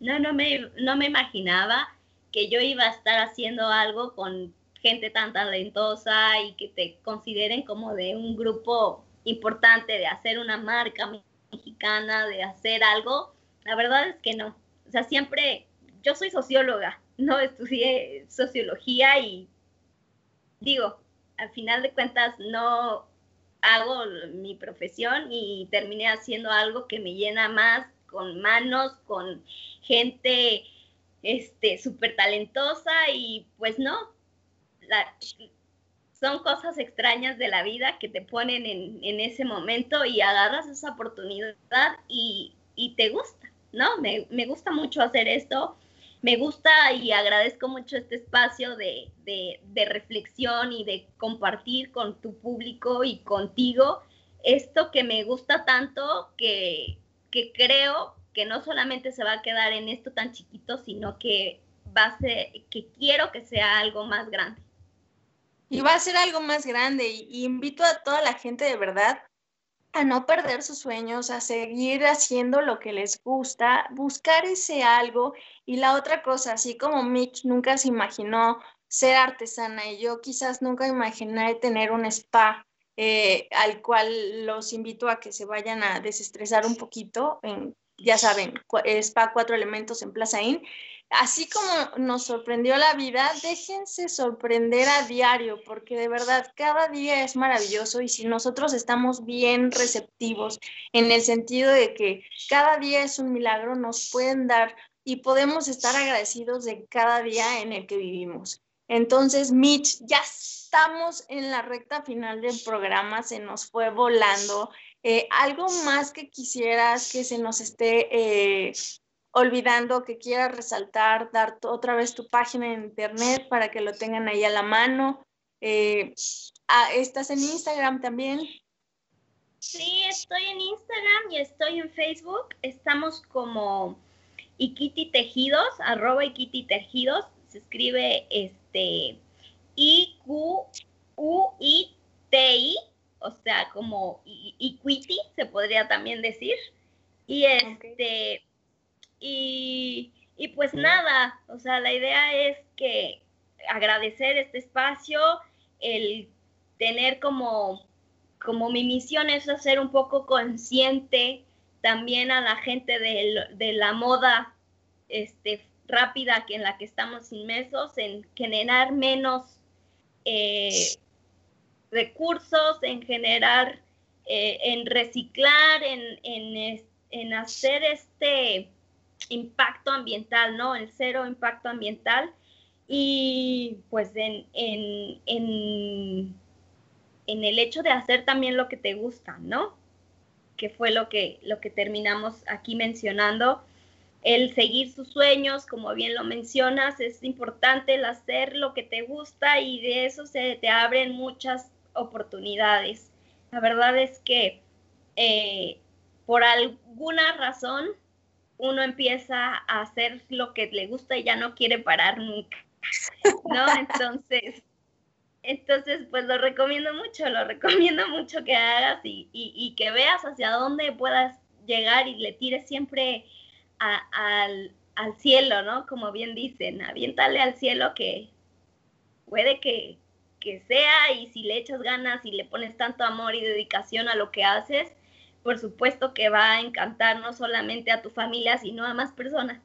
no, no me, no me imaginaba que yo iba a estar haciendo algo con gente tan talentosa y que te consideren como de un grupo importante, de hacer una marca mexicana, de hacer algo. La verdad es que no. O sea, siempre, yo soy socióloga, no estudié sociología y digo, al final de cuentas no hago mi profesión y terminé haciendo algo que me llena más con manos, con gente este súper talentosa y pues no, son cosas extrañas de la vida que te ponen en, ese momento y agarras esa oportunidad y, te gusta, ¿no? Me, gusta mucho hacer esto, me gusta y agradezco mucho este espacio de, de reflexión y de compartir con tu público y contigo esto que me gusta tanto que, que creo que no solamente se va a quedar en esto tan chiquito, sino que va a ser, que quiero que sea algo más grande.
Y va a ser algo más grande y, invito a toda la gente de verdad a no perder sus sueños, a seguir haciendo lo que les gusta, buscar ese algo. Y la otra cosa, así como Mitch nunca se imaginó ser artesana y yo quizás nunca imaginé tener un spa eh, al cual los invito a que se vayan a desestresar un poquito, en, ya saben, spa cuatro elementos en Plaza Inn. Así como nos sorprendió la vida, déjense sorprender a diario, porque de verdad cada día es maravilloso y si nosotros estamos bien receptivos en el sentido de que cada día es un milagro, nos pueden dar y podemos estar agradecidos de cada día en el que vivimos. Entonces, Mitch, ya estamos en la recta final del programa, se nos fue volando. Eh, ¿Algo más que quisieras que se nos esté eh, olvidando, que quieras resaltar, dar otra vez tu página en internet para que lo tengan ahí a la mano? Eh, ah, ¿Estás en Instagram también?
Sí, estoy en Instagram y estoy en Facebook. Estamos como Ikiti Tejidos, arroba Ikiti Tejidos. Se escribe este I-Q-U-I-T-I, o sea, como equity, se podría también decir. Y este, y, y pues nada, o sea, la idea es que agradecer este espacio, el tener como, como mi misión es hacer un poco consciente también a la gente de, de la moda este, rápida que en la que estamos inmersos, en generar menos eh, recursos, en generar, eh, en reciclar, en, en, hacer este impacto ambiental, ¿no? El cero impacto ambiental y pues en, en, en, en, el hecho de hacer también lo que te gusta, ¿no? Que fue lo que, lo que terminamos aquí mencionando el seguir sus sueños, como bien lo mencionas, es importante el hacer lo que te gusta y de eso se te abren muchas oportunidades. La verdad es que eh, por alguna razón uno empieza a hacer lo que le gusta y ya no quiere parar nunca, ¿no? (laughs) Entonces, entonces pues lo recomiendo mucho, lo recomiendo mucho que hagas y, y que veas hacia dónde puedas llegar y le tires siempre al, cielo, ¿no? Como bien dicen, aviéntale al cielo que puede que, que sea y si le echas ganas y le pones tanto amor y dedicación a lo que haces, por supuesto que va a encantar no solamente a tu familia, sino a más personas,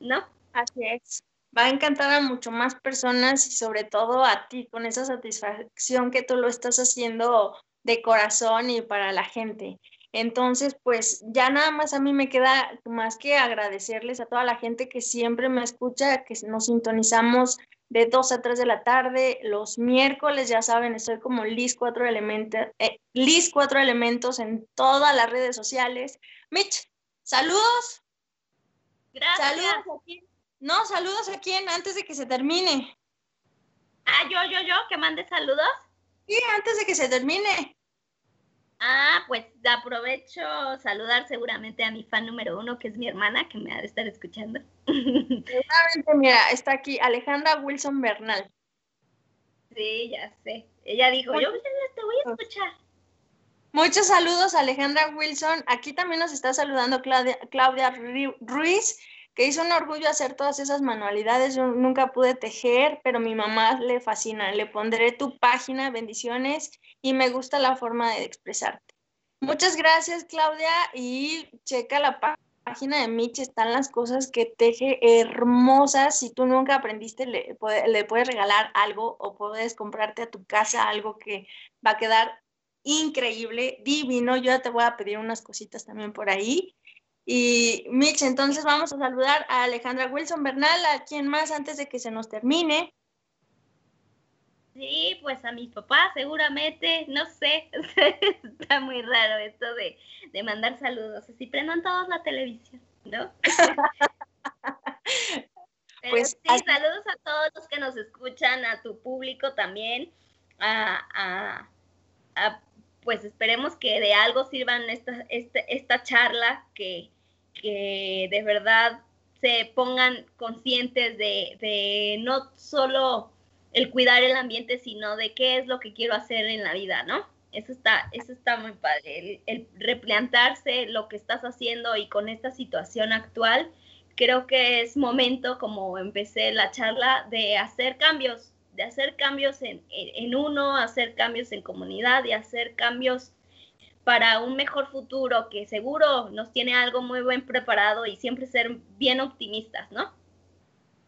¿no?
Así es. Va a encantar a mucho más personas y sobre todo a ti con esa satisfacción que tú lo estás haciendo de corazón y para la gente. Entonces, pues ya nada más a mí me queda más que agradecerles a toda la gente que siempre me escucha, que nos sintonizamos de 2 a 3 de la tarde, los miércoles, ya saben, estoy como Liz 4 elementos, eh, Liz 4 elementos en todas las redes sociales. Mitch, saludos.
Gracias.
Saludos aquí. No, saludos a quién antes de que se termine.
Ah, yo, yo, yo, que mande saludos.
Sí, antes de que se termine.
Ah, pues aprovecho saludar seguramente a mi fan número uno, que es mi hermana, que me ha de estar escuchando. (laughs)
Seguramente, mira, está aquí Alejandra Wilson Bernal.
Sí, ya sé. Ella dijo, yo te voy a escuchar.
Muchos saludos, Alejandra Wilson. Aquí también nos está saludando Claudia, Claudia Ruiz, que hizo un orgullo hacer todas esas manualidades. Yo nunca pude tejer, pero mi mamá le fascina. Le pondré tu página, bendiciones y me gusta la forma de expresarte. Muchas gracias, Claudia, y checa la página de Mitch, están las cosas que teje hermosas. Si tú nunca aprendiste, le, le puedes regalar algo o puedes comprarte a tu casa algo que va a quedar increíble, divino. Yo ya te voy a pedir unas cositas también por ahí. Y Mitch, entonces vamos a saludar a Alejandra Wilson Bernal, a quien más antes de que se nos termine.
Sí, pues a mis papás seguramente, no sé, (laughs) está muy raro esto de, mandar saludos, así prendan todos la televisión, ¿no? (laughs) pues sí, saludos a todos los que nos escuchan, a tu público también, a, pues esperemos que de algo sirvan esta, esta, esta charla, que, que de verdad se pongan conscientes de, de no solo el cuidar el ambiente, sino de qué es lo que quiero hacer en la vida, ¿no? Eso está, eso está muy padre, el, replantarse lo que estás haciendo y con esta situación actual, creo que es momento, como empecé la charla, de hacer cambios, de hacer cambios en, en, uno, hacer cambios en comunidad y hacer cambios para un mejor futuro que seguro nos tiene algo muy buen preparado y siempre ser bien optimistas, ¿no?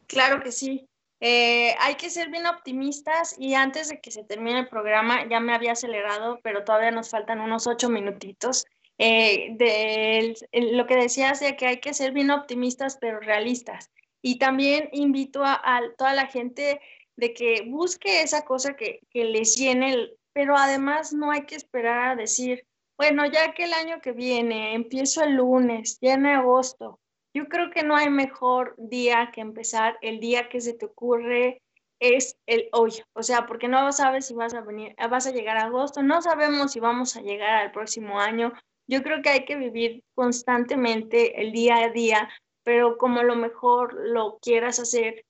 Claro que sí. Eh, hay que ser bien optimistas y antes de que se termine el programa, ya me había acelerado, pero todavía nos faltan unos ocho minutitos. Eh, de lo que decías de que hay que ser bien optimistas, pero realistas. Y también invito a, toda la gente de que busque esa cosa que, que les llene, pero además no hay que esperar a decir, bueno, ya que el año que viene empiezo el lunes, ya en agosto, yo creo que no hay mejor día que empezar. El día que se te ocurre es el hoy. O sea, porque no sabes si vas a venir, vas a llegar a agosto, no sabemos si vamos a llegar al próximo año. Yo creo que hay que vivir constantemente el día a día, pero como lo mejor lo quieras hacer,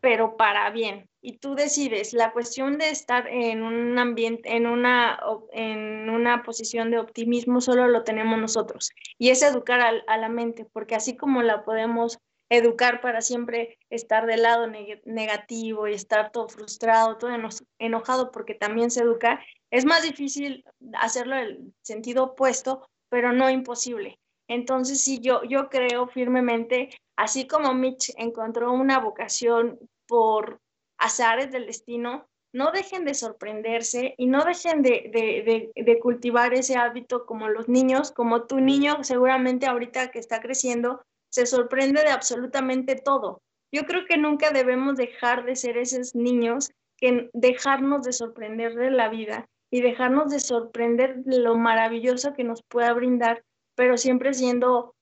pero para bien. Y tú decides, la cuestión de estar en un ambiente, en una, en una posición de optimismo, solo lo tenemos nosotros. Y es educar a, la mente, porque así como la podemos educar para siempre estar del lado negativo y estar todo frustrado, todo enojado, porque también se educa, es más difícil hacerlo el sentido opuesto, pero no imposible. Entonces, sí, yo, yo creo firmemente, así como Mitch encontró una vocación por azares del destino, no dejen de sorprenderse y no dejen de, cultivar ese hábito como los niños, como tu niño seguramente ahorita que está creciendo, se sorprende de absolutamente todo. Yo creo que nunca debemos dejar de ser esos niños que dejarnos de sorprender de la vida y dejarnos de sorprender de lo maravilloso que nos pueda brindar, pero siempre siendo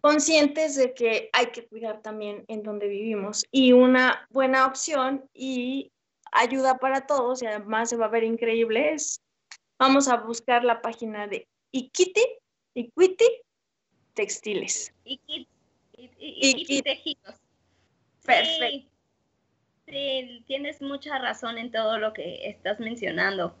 conscientes de que hay que cuidar también en donde vivimos y una buena opción y ayuda para todos y además se va a ver increíble es vamos a buscar la página de Ikiti, Equity Textiles.
Ikiti, Tejidos. Perfecto. sí, tienes mucha razón en todo lo que estás mencionando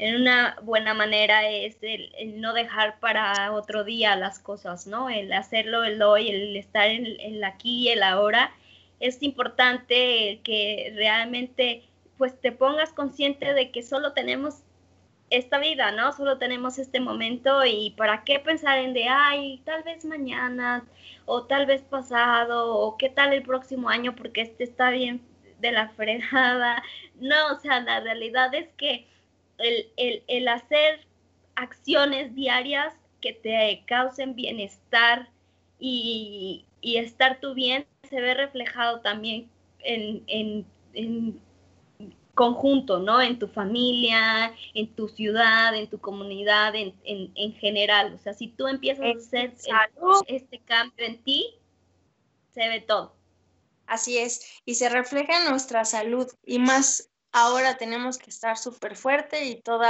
en una buena manera es el, no dejar para otro día las cosas, ¿no? El hacerlo el hoy, el estar en, el aquí y el ahora. Es importante que realmente pues te pongas consciente de que solo tenemos esta vida, ¿no? Solo tenemos este momento y para qué pensar en de, ay, tal vez mañana o tal vez pasado o qué tal el próximo año porque este está bien de la fregada. (laughs) No, o sea, la realidad es que el, hacer acciones diarias que te causen bienestar y, estar tú bien se ve reflejado también en, conjunto, ¿no? En tu familia, en tu ciudad, en tu comunidad, en, general. O sea, si tú empiezas a hacer este cambio en ti, se ve todo.
Así es, y se refleja en nuestra salud y más ahora tenemos que estar súper fuerte y todo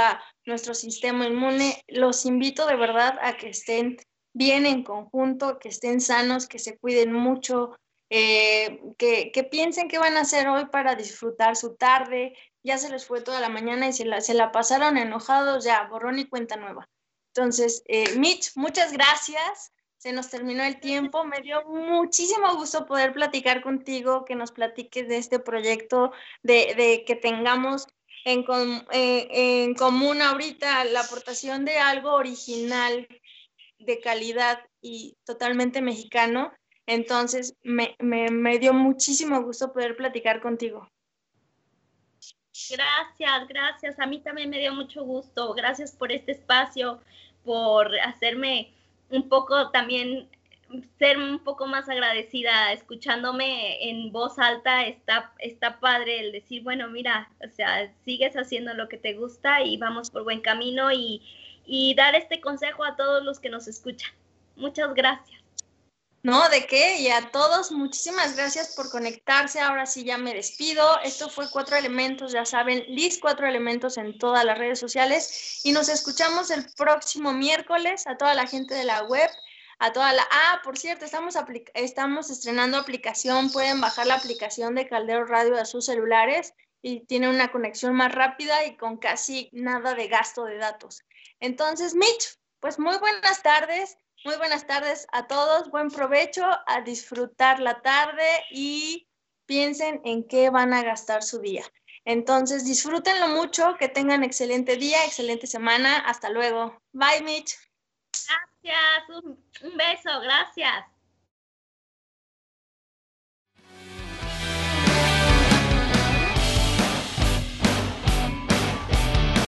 nuestro sistema inmune. Los invito de verdad a que estén bien en conjunto, que estén sanos, que se cuiden mucho, eh, que, piensen qué van a hacer hoy para disfrutar su tarde. Ya se les fue toda la mañana y se la, pasaron enojados, ya, borrón y cuenta nueva. Entonces, eh, Mitch, muchas gracias se nos terminó el tiempo. Me dio muchísimo gusto poder platicar contigo, que nos platiques de este proyecto, de, que tengamos en, eh, en, común ahorita la aportación de algo original, de calidad y totalmente mexicano. Entonces, me, me dio muchísimo gusto poder platicar contigo.
Gracias, gracias. A mí también me dio mucho gusto. Gracias por este espacio, por hacerme un poco también ser un poco más agradecida, escuchándome en voz alta, está, está padre el decir, bueno, mira, o sea, sigues haciendo lo que te gusta y vamos por buen camino y, y dar este consejo a todos los que nos escuchan. Muchas gracias.
No, ¿de qué? Y a todos, muchísimas gracias por conectarse. Ahora sí ya me despido. Esto fue Cuatro Elementos, ya saben, Liz Cuatro Elementos en todas las redes sociales. Y nos escuchamos el próximo miércoles a toda la gente de la web, a toda la... Ah, por cierto, estamos, estamos estrenando aplicación. Pueden bajar la aplicación de Caldero Radio a sus celulares y tiene una conexión más rápida y con casi nada de gasto de datos. Entonces, Mitch, pues muy buenas tardes. Muy buenas tardes a todos, buen provecho, a disfrutar la tarde y piensen en qué van a gastar su día. Entonces, disfrútenlo mucho, que tengan excelente día, excelente semana, hasta luego. Bye, Mitch.
Gracias, un, beso, gracias.